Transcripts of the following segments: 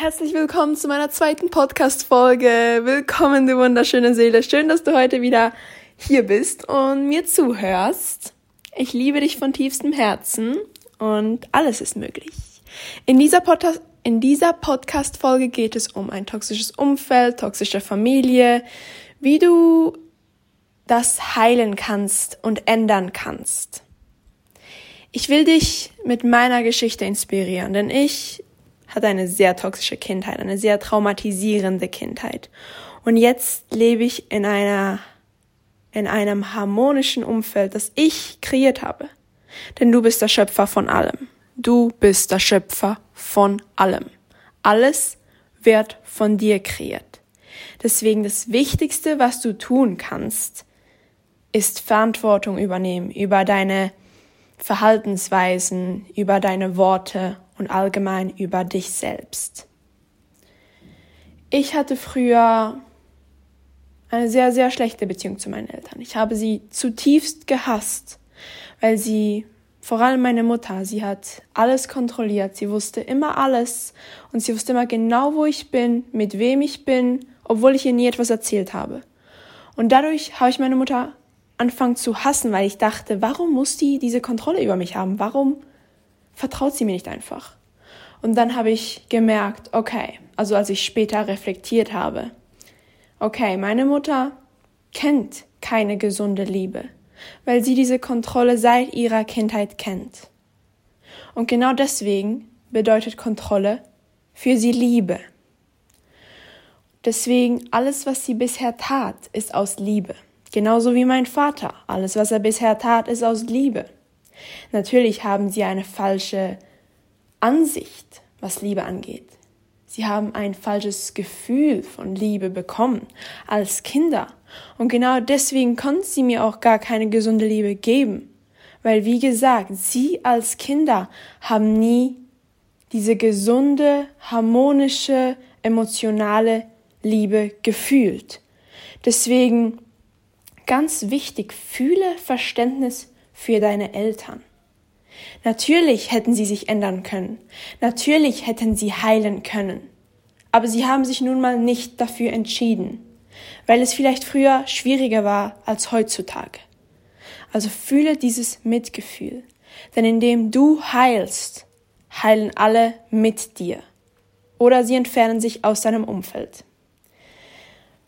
Herzlich willkommen zu meiner zweiten Podcast-Folge. Willkommen, du wunderschöne Seele. Schön, dass du heute wieder hier bist und mir zuhörst. Ich liebe dich von tiefstem Herzen und alles ist möglich. In dieser, Pod in dieser Podcast-Folge geht es um ein toxisches Umfeld, toxische Familie, wie du das heilen kannst und ändern kannst. Ich will dich mit meiner Geschichte inspirieren, denn ich hatte eine sehr toxische Kindheit, eine sehr traumatisierende Kindheit. Und jetzt lebe ich in einer, in einem harmonischen Umfeld, das ich kreiert habe. Denn du bist der Schöpfer von allem. Du bist der Schöpfer von allem. Alles wird von dir kreiert. Deswegen das Wichtigste, was du tun kannst, ist Verantwortung übernehmen über deine Verhaltensweisen, über deine Worte und allgemein über dich selbst. Ich hatte früher eine sehr, sehr schlechte Beziehung zu meinen Eltern. Ich habe sie zutiefst gehasst, weil sie, vor allem meine Mutter, sie hat alles kontrolliert. Sie wusste immer alles und sie wusste immer genau, wo ich bin, mit wem ich bin, obwohl ich ihr nie etwas erzählt habe. Und dadurch habe ich meine Mutter anfangen zu hassen, weil ich dachte, warum muss die diese Kontrolle über mich haben? Warum vertraut sie mir nicht einfach? Und dann habe ich gemerkt, okay, also als ich später reflektiert habe, okay, meine Mutter kennt keine gesunde Liebe, weil sie diese Kontrolle seit ihrer Kindheit kennt. Und genau deswegen bedeutet Kontrolle für sie Liebe. Deswegen alles, was sie bisher tat, ist aus Liebe. Genauso wie mein Vater. Alles, was er bisher tat, ist aus Liebe. Natürlich haben sie eine falsche Ansicht, was Liebe angeht. Sie haben ein falsches Gefühl von Liebe bekommen als Kinder. Und genau deswegen konnten sie mir auch gar keine gesunde Liebe geben. Weil, wie gesagt, sie als Kinder haben nie diese gesunde, harmonische, emotionale Liebe gefühlt. Deswegen Ganz wichtig, fühle Verständnis für deine Eltern. Natürlich hätten sie sich ändern können. Natürlich hätten sie heilen können. Aber sie haben sich nun mal nicht dafür entschieden, weil es vielleicht früher schwieriger war als heutzutage. Also fühle dieses Mitgefühl, denn indem du heilst, heilen alle mit dir. Oder sie entfernen sich aus deinem Umfeld.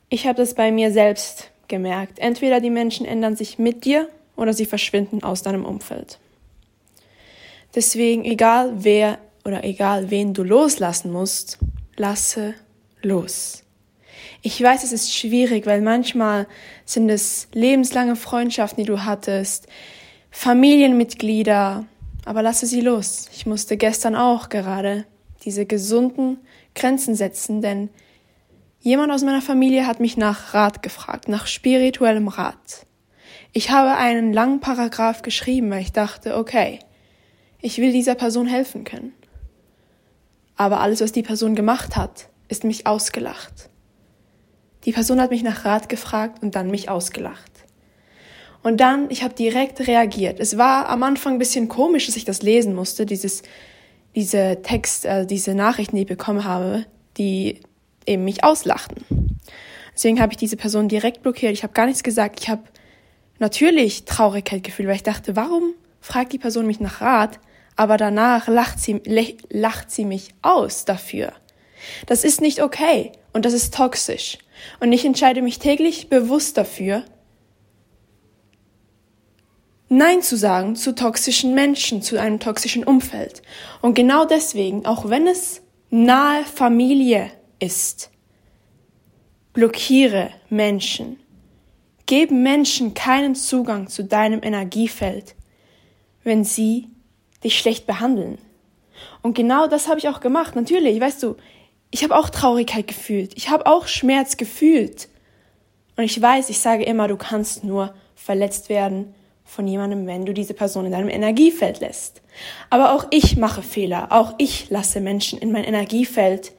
Ich habe das bei mir selbst gemerkt. Entweder die Menschen ändern sich mit dir oder sie verschwinden aus deinem Umfeld. Deswegen, egal wer oder egal wen du loslassen musst, lasse los. Ich weiß, es ist schwierig, weil manchmal sind es lebenslange Freundschaften, die du hattest, Familienmitglieder, aber lasse sie los. Ich musste gestern auch gerade diese gesunden Grenzen setzen, denn Jemand aus meiner Familie hat mich nach Rat gefragt, nach spirituellem Rat. Ich habe einen langen Paragraph geschrieben, weil ich dachte, okay, ich will dieser Person helfen können. Aber alles, was die Person gemacht hat, ist mich ausgelacht. Die Person hat mich nach Rat gefragt und dann mich ausgelacht. Und dann, ich habe direkt reagiert. Es war am Anfang ein bisschen komisch, dass ich das lesen musste, dieses, diese Text, äh, diese Nachrichten, die ich bekommen habe, die eben mich auslachten. Deswegen habe ich diese Person direkt blockiert. Ich habe gar nichts gesagt. Ich habe natürlich Traurigkeit gefühlt, weil ich dachte, warum fragt die Person mich nach Rat, aber danach lacht sie, lacht sie mich aus dafür. Das ist nicht okay und das ist toxisch. Und ich entscheide mich täglich bewusst dafür, Nein zu sagen zu toxischen Menschen, zu einem toxischen Umfeld. Und genau deswegen, auch wenn es nahe Familie ist. Blockiere Menschen. Gebe Menschen keinen Zugang zu deinem Energiefeld, wenn sie dich schlecht behandeln. Und genau das habe ich auch gemacht. Natürlich, weißt du, ich habe auch Traurigkeit gefühlt. Ich habe auch Schmerz gefühlt. Und ich weiß, ich sage immer, du kannst nur verletzt werden von jemandem, wenn du diese Person in deinem Energiefeld lässt. Aber auch ich mache Fehler. Auch ich lasse Menschen in mein Energiefeld,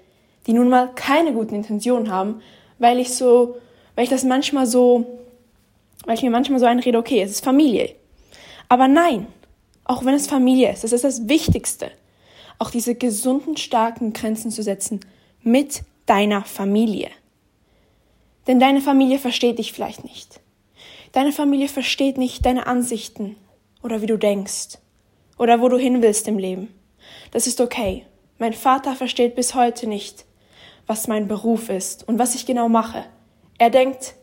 die nun mal keine guten Intentionen haben, weil ich so, weil ich das manchmal so, weil ich mir manchmal so einrede, okay, es ist Familie. Aber nein, auch wenn es Familie ist, das ist das Wichtigste, auch diese gesunden, starken Grenzen zu setzen mit deiner Familie. Denn deine Familie versteht dich vielleicht nicht. Deine Familie versteht nicht deine Ansichten oder wie du denkst oder wo du hin willst im Leben. Das ist okay. Mein Vater versteht bis heute nicht, was mein Beruf ist und was ich genau mache. Er denkt,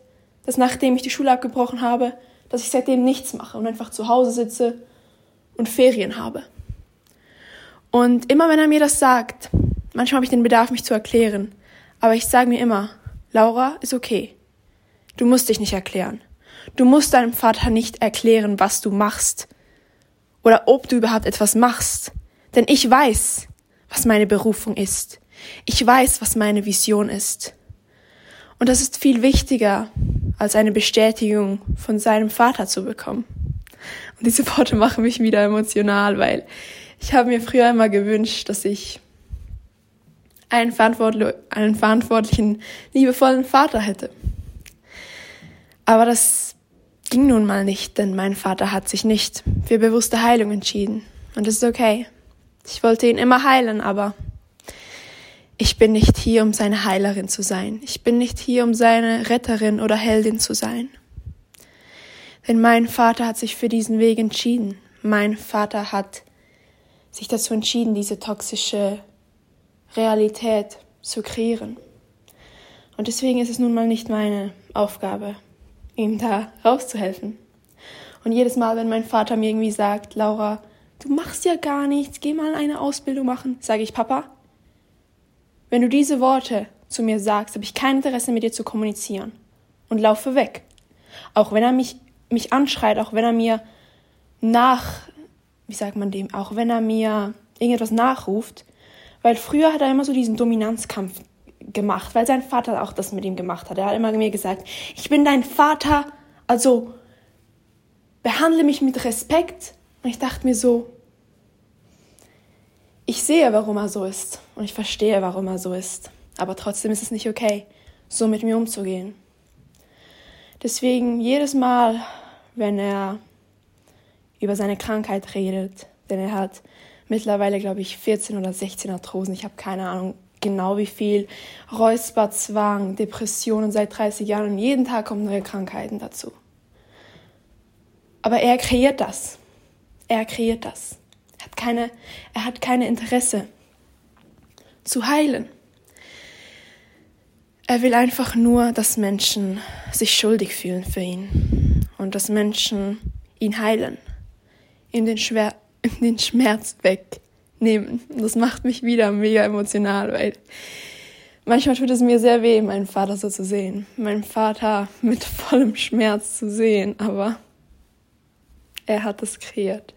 dass nachdem ich die Schule abgebrochen habe, dass ich seitdem nichts mache und einfach zu Hause sitze und Ferien habe. Und immer wenn er mir das sagt, manchmal habe ich den Bedarf, mich zu erklären, aber ich sage mir immer, Laura ist okay. Du musst dich nicht erklären. Du musst deinem Vater nicht erklären, was du machst oder ob du überhaupt etwas machst. Denn ich weiß, was meine Berufung ist. Ich weiß, was meine Vision ist. Und das ist viel wichtiger, als eine Bestätigung von seinem Vater zu bekommen. Und diese Worte machen mich wieder emotional, weil ich habe mir früher immer gewünscht, dass ich einen, verantwortli einen verantwortlichen, liebevollen Vater hätte. Aber das ging nun mal nicht, denn mein Vater hat sich nicht für bewusste Heilung entschieden. Und das ist okay. Ich wollte ihn immer heilen, aber ich bin nicht hier, um seine Heilerin zu sein. Ich bin nicht hier, um seine Retterin oder Heldin zu sein. Denn mein Vater hat sich für diesen Weg entschieden. Mein Vater hat sich dazu entschieden, diese toxische Realität zu kreieren. Und deswegen ist es nun mal nicht meine Aufgabe, ihm da rauszuhelfen. Und jedes Mal, wenn mein Vater mir irgendwie sagt, Laura, du machst ja gar nichts, geh mal eine Ausbildung machen, sage ich, Papa, wenn du diese Worte zu mir sagst, habe ich kein Interesse mit dir zu kommunizieren und laufe weg. Auch wenn er mich, mich anschreit, auch wenn er mir nach, wie sagt man dem, auch wenn er mir irgendetwas nachruft, weil früher hat er immer so diesen Dominanzkampf gemacht, weil sein Vater auch das mit ihm gemacht hat. Er hat immer mir gesagt, ich bin dein Vater, also behandle mich mit Respekt. Und ich dachte mir so, ich sehe, warum er so ist und ich verstehe, warum er so ist. Aber trotzdem ist es nicht okay, so mit mir umzugehen. Deswegen jedes Mal, wenn er über seine Krankheit redet, denn er hat mittlerweile, glaube ich, 14 oder 16 Arthrosen, ich habe keine Ahnung genau wie viel, Räusperzwang, Depressionen seit 30 Jahren und jeden Tag kommen neue Krankheiten dazu. Aber er kreiert das. Er kreiert das. Er hat keine, er hat keine Interesse zu heilen. Er will einfach nur, dass Menschen sich schuldig fühlen für ihn und dass Menschen ihn heilen, ihm den, Schwer den Schmerz wegnehmen. Das macht mich wieder mega emotional, weil manchmal tut es mir sehr weh, meinen Vater so zu sehen, meinen Vater mit vollem Schmerz zu sehen, aber er hat es kreiert.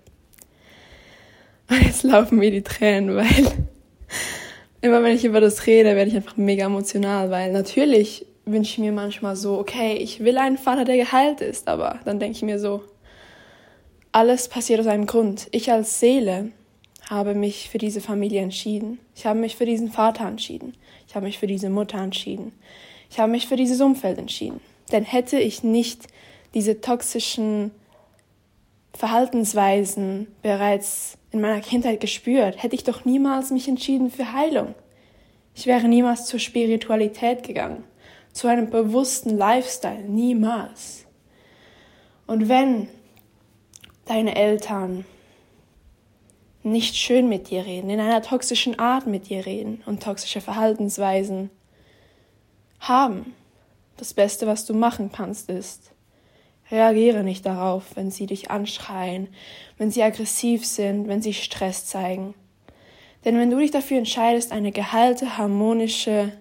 Jetzt laufen mir die Tränen, weil immer wenn ich über das rede, werde ich einfach mega emotional, weil natürlich wünsche ich mir manchmal so, okay, ich will einen Vater, der geheilt ist, aber dann denke ich mir so, alles passiert aus einem Grund. Ich als Seele habe mich für diese Familie entschieden. Ich habe mich für diesen Vater entschieden. Ich habe mich für diese Mutter entschieden. Ich habe mich für dieses Umfeld entschieden. Denn hätte ich nicht diese toxischen Verhaltensweisen bereits in meiner Kindheit gespürt, hätte ich doch niemals mich entschieden für Heilung. Ich wäre niemals zur Spiritualität gegangen, zu einem bewussten Lifestyle, niemals. Und wenn deine Eltern nicht schön mit dir reden, in einer toxischen Art mit dir reden und toxische Verhaltensweisen haben, das Beste, was du machen kannst, ist, reagiere nicht darauf, wenn sie dich anschreien, wenn sie aggressiv sind, wenn sie Stress zeigen. Denn wenn du dich dafür entscheidest, eine geheilte, harmonische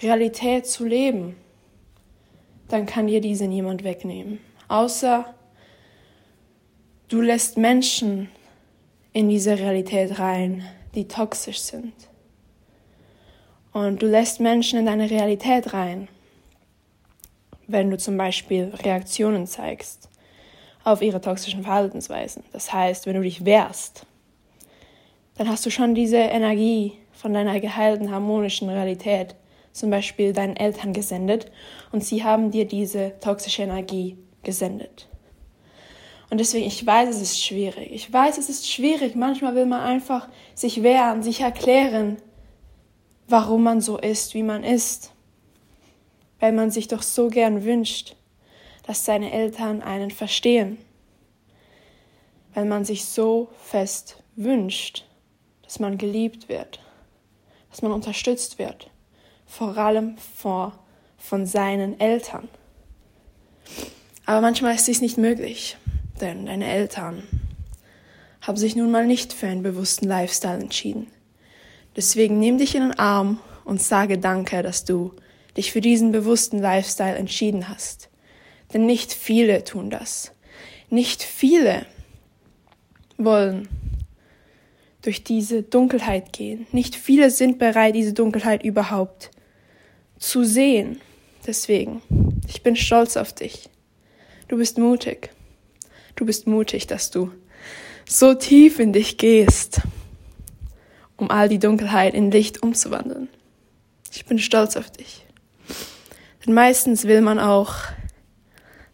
Realität zu leben, dann kann dir diese niemand wegnehmen. Außer Du lässt Menschen in diese Realität rein, die toxisch sind. Und du lässt Menschen in deine Realität rein, wenn du zum Beispiel Reaktionen zeigst auf ihre toxischen Verhaltensweisen. Das heißt, wenn du dich wehrst, dann hast du schon diese Energie von deiner geheilten, harmonischen Realität zum Beispiel deinen Eltern gesendet und sie haben dir diese toxische Energie gesendet. Und deswegen, ich weiß, es ist schwierig. Ich weiß, es ist schwierig. Manchmal will man einfach sich wehren, sich erklären, warum man so ist, wie man ist, weil man sich doch so gern wünscht, dass seine Eltern einen verstehen, weil man sich so fest wünscht, dass man geliebt wird, dass man unterstützt wird, vor allem vor, von seinen Eltern. Aber manchmal ist dies nicht möglich, denn deine Eltern haben sich nun mal nicht für einen bewussten Lifestyle entschieden. Deswegen nimm dich in den Arm und sage Danke, dass du dich für diesen bewussten Lifestyle entschieden hast. Denn nicht viele tun das. Nicht viele wollen durch diese Dunkelheit gehen. Nicht viele sind bereit, diese Dunkelheit überhaupt zu sehen. Deswegen, ich bin stolz auf dich. Du bist mutig. Du bist mutig, dass du so tief in dich gehst, um all die Dunkelheit in Licht umzuwandeln. Ich bin stolz auf dich. Denn meistens will man auch,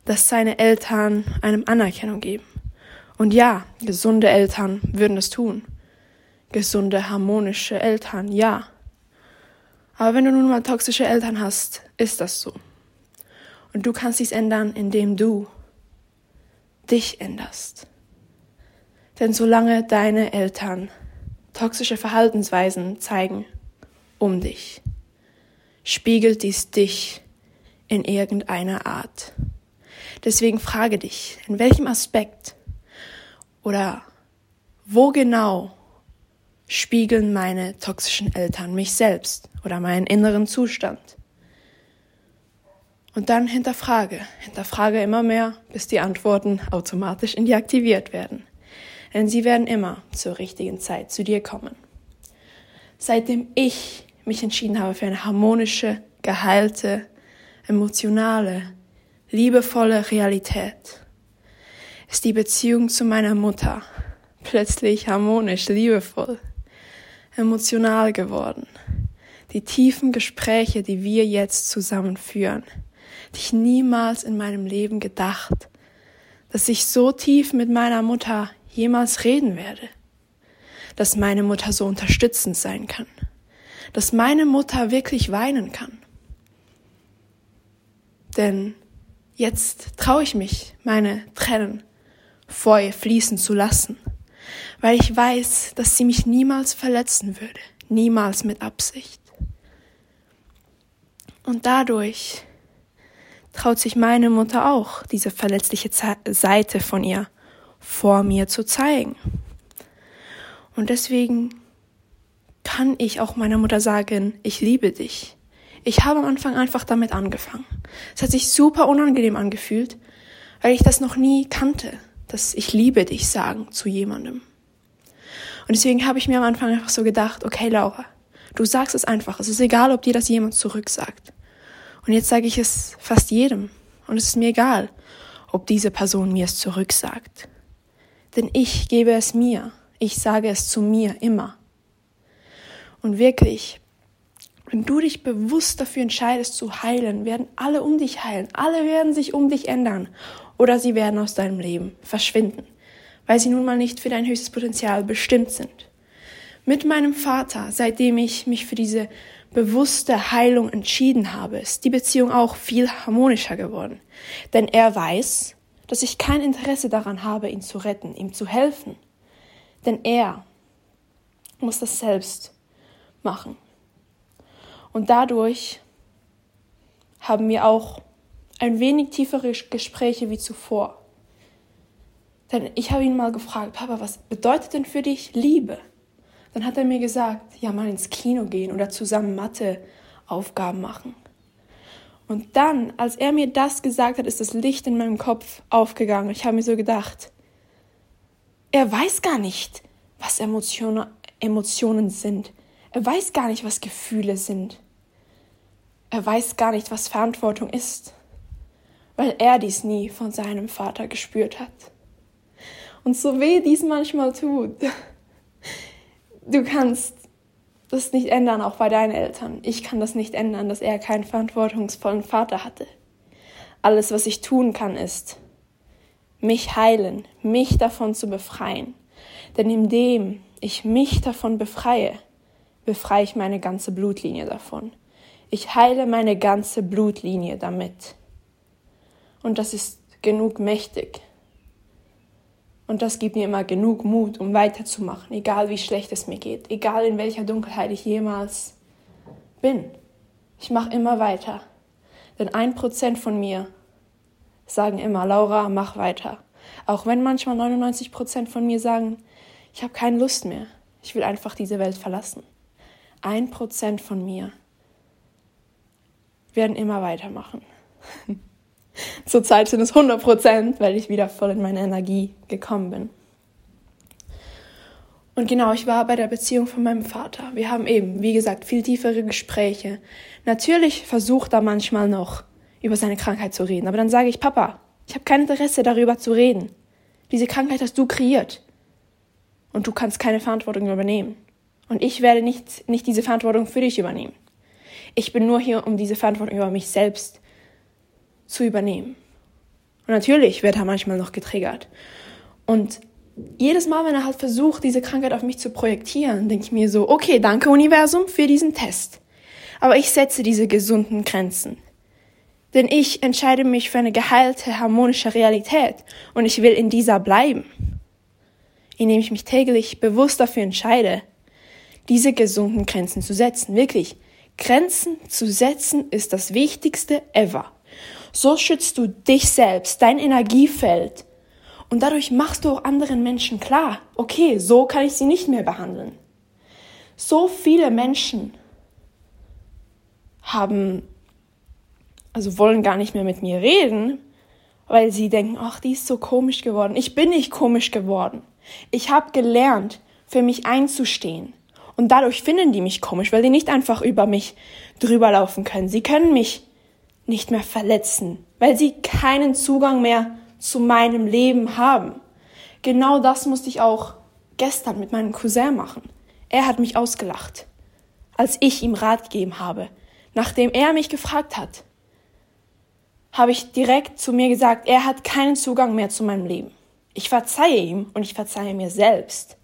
dass seine Eltern einem Anerkennung geben. Und ja, gesunde Eltern würden das tun. Gesunde, harmonische Eltern, ja. Aber wenn du nun mal toxische Eltern hast, ist das so. Und du kannst dies ändern, indem du dich änderst. Denn solange deine Eltern toxische Verhaltensweisen zeigen um dich, spiegelt dies dich in irgendeiner Art. Deswegen frage dich, in welchem Aspekt oder wo genau spiegeln meine toxischen Eltern mich selbst oder meinen inneren Zustand? Und dann hinterfrage, hinterfrage immer mehr, bis die Antworten automatisch in dir aktiviert werden. Denn sie werden immer zur richtigen Zeit zu dir kommen. Seitdem ich mich entschieden habe für eine harmonische, geheilte, emotionale, liebevolle Realität, ist die Beziehung zu meiner Mutter plötzlich harmonisch, liebevoll, emotional geworden. Die tiefen Gespräche, die wir jetzt zusammen führen, die ich niemals in meinem Leben gedacht, dass ich so tief mit meiner Mutter jemals reden werde, dass meine Mutter so unterstützend sein kann, dass meine Mutter wirklich weinen kann. Denn jetzt traue ich mich, meine Tränen vor ihr fließen zu lassen, weil ich weiß, dass sie mich niemals verletzen würde, niemals mit Absicht. Und dadurch traut sich meine Mutter auch, diese verletzliche Seite von ihr vor mir zu zeigen. Und deswegen kann ich auch meiner Mutter sagen, ich liebe dich. Ich habe am Anfang einfach damit angefangen. Es hat sich super unangenehm angefühlt, weil ich das noch nie kannte, dass ich liebe dich sagen zu jemandem. Und deswegen habe ich mir am Anfang einfach so gedacht, okay Laura, du sagst es einfach. Es ist egal, ob dir das jemand zurücksagt. Und jetzt sage ich es fast jedem. Und es ist mir egal, ob diese Person mir es zurücksagt. Denn ich gebe es mir. Ich sage es zu mir immer. Und wirklich, wenn du dich bewusst dafür entscheidest zu heilen, werden alle um dich heilen. Alle werden sich um dich ändern. Oder sie werden aus deinem Leben verschwinden, weil sie nun mal nicht für dein höchstes Potenzial bestimmt sind. Mit meinem Vater, seitdem ich mich für diese bewusste Heilung entschieden habe, ist die Beziehung auch viel harmonischer geworden. Denn er weiß, dass ich kein Interesse daran habe, ihn zu retten, ihm zu helfen. Denn er muss das selbst machen. Und dadurch haben wir auch ein wenig tiefere Gespräche wie zuvor. Denn ich habe ihn mal gefragt, Papa, was bedeutet denn für dich Liebe? Dann hat er mir gesagt, ja, mal ins Kino gehen oder zusammen Matheaufgaben machen. Und dann, als er mir das gesagt hat, ist das Licht in meinem Kopf aufgegangen. Ich habe mir so gedacht, er weiß gar nicht, was Emotionen, Emotionen sind. Er weiß gar nicht, was Gefühle sind. Er weiß gar nicht, was Verantwortung ist, weil er dies nie von seinem Vater gespürt hat. Und so weh dies manchmal tut, du kannst das nicht ändern, auch bei deinen Eltern. Ich kann das nicht ändern, dass er keinen verantwortungsvollen Vater hatte. Alles, was ich tun kann, ist, mich heilen, mich davon zu befreien. Denn indem ich mich davon befreie, befreie ich meine ganze Blutlinie davon. Ich heile meine ganze Blutlinie damit. Und das ist genug mächtig. Und das gibt mir immer genug Mut, um weiterzumachen, egal wie schlecht es mir geht, egal in welcher Dunkelheit ich jemals bin. Ich mache immer weiter. Denn ein Prozent von mir sagen immer, Laura, mach weiter. Auch wenn manchmal 99 Prozent von mir sagen, ich habe keine Lust mehr. Ich will einfach diese Welt verlassen. Ein Prozent von mir werden immer weitermachen. Zurzeit sind es 100 Prozent, weil ich wieder voll in meine Energie gekommen bin. Und genau, ich war bei der Beziehung von meinem Vater. Wir haben eben, wie gesagt, viel tiefere Gespräche. Natürlich versucht er manchmal noch über seine Krankheit zu reden, aber dann sage ich, Papa, ich habe kein Interesse darüber zu reden. Diese Krankheit hast du kreiert. Und du kannst keine Verantwortung übernehmen. Und ich werde nicht, nicht diese Verantwortung für dich übernehmen. Ich bin nur hier, um diese Verantwortung über mich selbst zu übernehmen. Und natürlich wird er manchmal noch getriggert. Und jedes Mal, wenn er halt versucht, diese Krankheit auf mich zu projektieren, denke ich mir so, okay, danke Universum für diesen Test. Aber ich setze diese gesunden Grenzen. Denn ich entscheide mich für eine geheilte, harmonische Realität und ich will in dieser bleiben. Indem ich mich täglich bewusst dafür entscheide, diese gesunden Grenzen zu setzen. Wirklich, Grenzen zu setzen ist das Wichtigste ever. So schützt du dich selbst, dein Energiefeld. Und dadurch machst du auch anderen Menschen klar, okay, so kann ich sie nicht mehr behandeln. So viele Menschen haben, also wollen gar nicht mehr mit mir reden, weil sie denken, ach, die ist so komisch geworden. Ich bin nicht komisch geworden. Ich habe gelernt, für mich einzustehen. Und dadurch finden die mich komisch, weil die nicht einfach über mich drüber laufen können. Sie können mich nicht mehr verletzen, weil sie keinen Zugang mehr zu meinem Leben haben. Genau das musste ich auch gestern mit meinem Cousin machen. Er hat mich ausgelacht, als ich ihm Rat gegeben habe. Nachdem er mich gefragt hat, habe ich direkt zu mir gesagt, er hat keinen Zugang mehr zu meinem Leben. Ich verzeihe ihm und ich verzeihe mir selbst.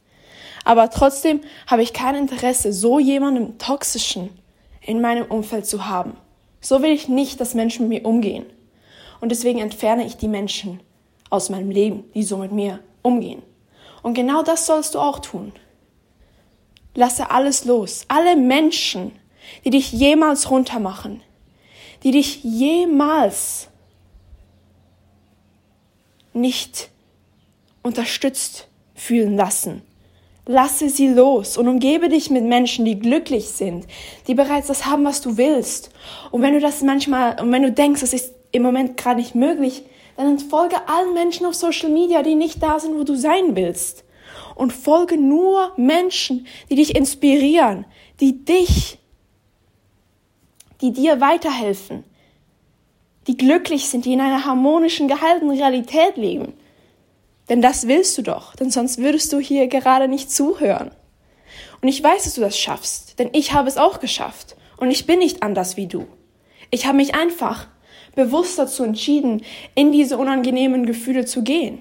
Aber trotzdem habe ich kein Interesse, so jemandem Toxischen in meinem Umfeld zu haben. So will ich nicht, dass Menschen mit mir umgehen. Und deswegen entferne ich die Menschen aus meinem Leben, die so mit mir umgehen. Und genau das sollst du auch tun. Lasse alles los. Alle Menschen, die dich jemals runtermachen, die dich jemals nicht unterstützt fühlen lassen, Lasse sie los und umgebe dich mit Menschen, die glücklich sind, die bereits das haben, was du willst. Und wenn du das manchmal, und wenn du denkst, das ist im Moment gerade nicht möglich, dann folge allen Menschen auf Social Media, die nicht da sind, wo du sein willst. Und folge nur Menschen, die dich inspirieren, die dich, die dir weiterhelfen, die glücklich sind, die in einer harmonischen, gehaltenen Realität leben. Denn das willst du doch, denn sonst würdest du hier gerade nicht zuhören. Und ich weiß, dass du das schaffst, denn ich habe es auch geschafft. Und ich bin nicht anders wie du. Ich habe mich einfach bewusst dazu entschieden, in diese unangenehmen Gefühle zu gehen.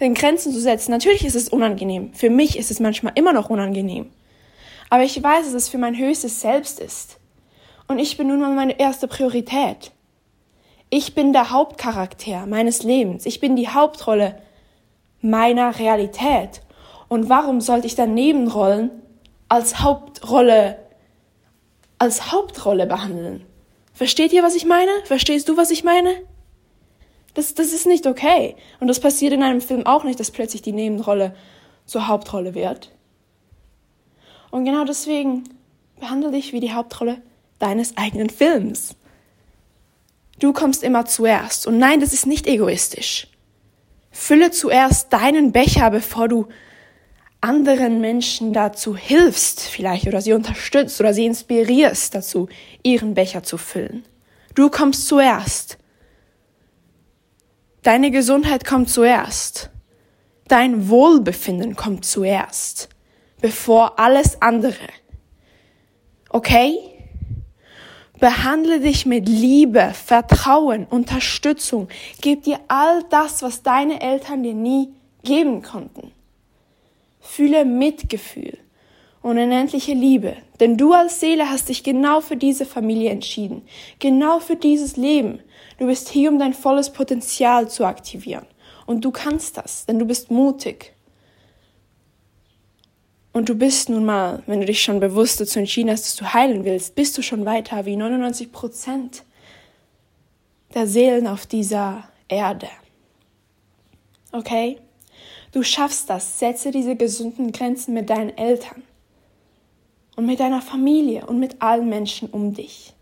Denn Grenzen zu setzen, natürlich ist es unangenehm. Für mich ist es manchmal immer noch unangenehm. Aber ich weiß, dass es für mein höchstes Selbst ist. Und ich bin nun mal meine erste Priorität. Ich bin der Hauptcharakter meines Lebens. Ich bin die Hauptrolle meiner Realität. Und warum sollte ich dann Nebenrollen als Hauptrolle, als Hauptrolle behandeln? Versteht ihr, was ich meine? Verstehst du, was ich meine? Das, das ist nicht okay. Und das passiert in einem Film auch nicht, dass plötzlich die Nebenrolle zur Hauptrolle wird. Und genau deswegen behandle dich wie die Hauptrolle deines eigenen Films. Du kommst immer zuerst. Und nein, das ist nicht egoistisch. Fülle zuerst deinen Becher, bevor du anderen Menschen dazu hilfst, vielleicht oder sie unterstützt oder sie inspirierst dazu, ihren Becher zu füllen. Du kommst zuerst. Deine Gesundheit kommt zuerst. Dein Wohlbefinden kommt zuerst, bevor alles andere. Okay? Behandle dich mit Liebe, Vertrauen, Unterstützung. Gib dir all das, was deine Eltern dir nie geben konnten. Fühle Mitgefühl und unendliche Liebe. Denn du als Seele hast dich genau für diese Familie entschieden. Genau für dieses Leben. Du bist hier, um dein volles Potenzial zu aktivieren. Und du kannst das, denn du bist mutig. Und du bist nun mal, wenn du dich schon bewusst dazu entschieden hast, dass du heilen willst, bist du schon weiter wie 99 Prozent der Seelen auf dieser Erde. Okay? Du schaffst das. Setze diese gesunden Grenzen mit deinen Eltern und mit deiner Familie und mit allen Menschen um dich.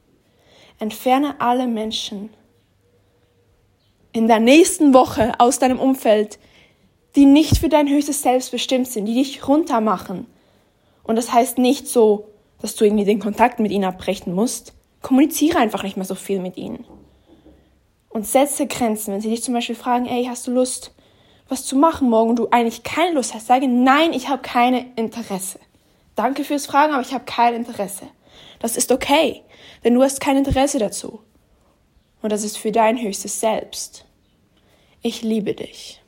Entferne alle Menschen in der nächsten Woche aus deinem Umfeld, die nicht für dein höchstes Selbst bestimmt sind, die dich runtermachen. Und das heißt nicht so, dass du irgendwie den Kontakt mit ihnen abbrechen musst. Kommuniziere einfach nicht mehr so viel mit ihnen. Und setze Grenzen. Wenn sie dich zum Beispiel fragen, ey, hast du Lust, was zu machen morgen und du eigentlich keine Lust hast, sage nein, ich habe keine Interesse. Danke fürs Fragen, aber ich habe kein Interesse. Das ist okay, denn du hast kein Interesse dazu. Und das ist für dein höchstes Selbst. Ich liebe dich.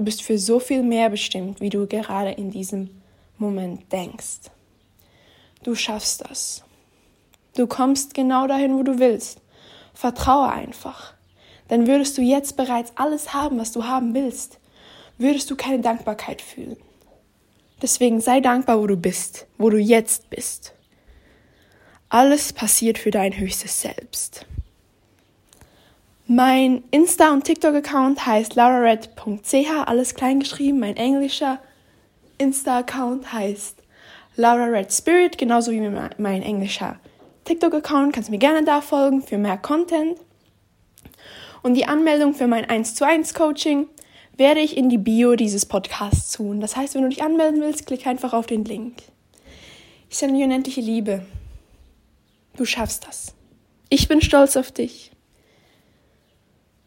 Du bist für so viel mehr bestimmt, wie du gerade in diesem Moment denkst. Du schaffst das. Du kommst genau dahin, wo du willst. Vertraue einfach dann würdest du jetzt bereits alles haben, was du haben willst. Würdest du keine Dankbarkeit fühlen. Deswegen sei dankbar, wo du bist, wo du jetzt bist. Alles passiert für dein höchstes Selbst. Mein Insta- und TikTok-Account heißt laurared.ch, alles klein geschrieben. Mein englischer Insta-Account heißt lauraredspirit, genauso wie mein englischer TikTok-Account. Kannst mir gerne da folgen für mehr Content. Und die Anmeldung für mein 1 zu 1 Coaching werde ich in die Bio dieses Podcasts tun. Das heißt, wenn du dich anmelden willst, klick einfach auf den Link. Ich sende dir unendliche Liebe. Du schaffst das. Ich bin stolz auf dich.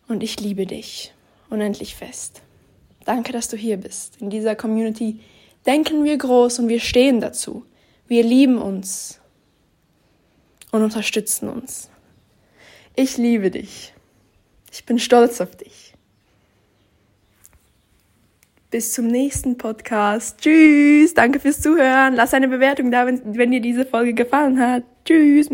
Und ich liebe dich unendlich fest. Danke, dass du hier bist. In dieser Community denken wir groß und wir stehen dazu. Wir lieben uns und unterstützen uns. Ich liebe dich. Ich bin stolz auf dich. Bis zum nächsten Podcast. Tschüss. Danke fürs Zuhören. Lass eine Bewertung da, wenn, wenn dir diese Folge gefallen hat. Tschüss.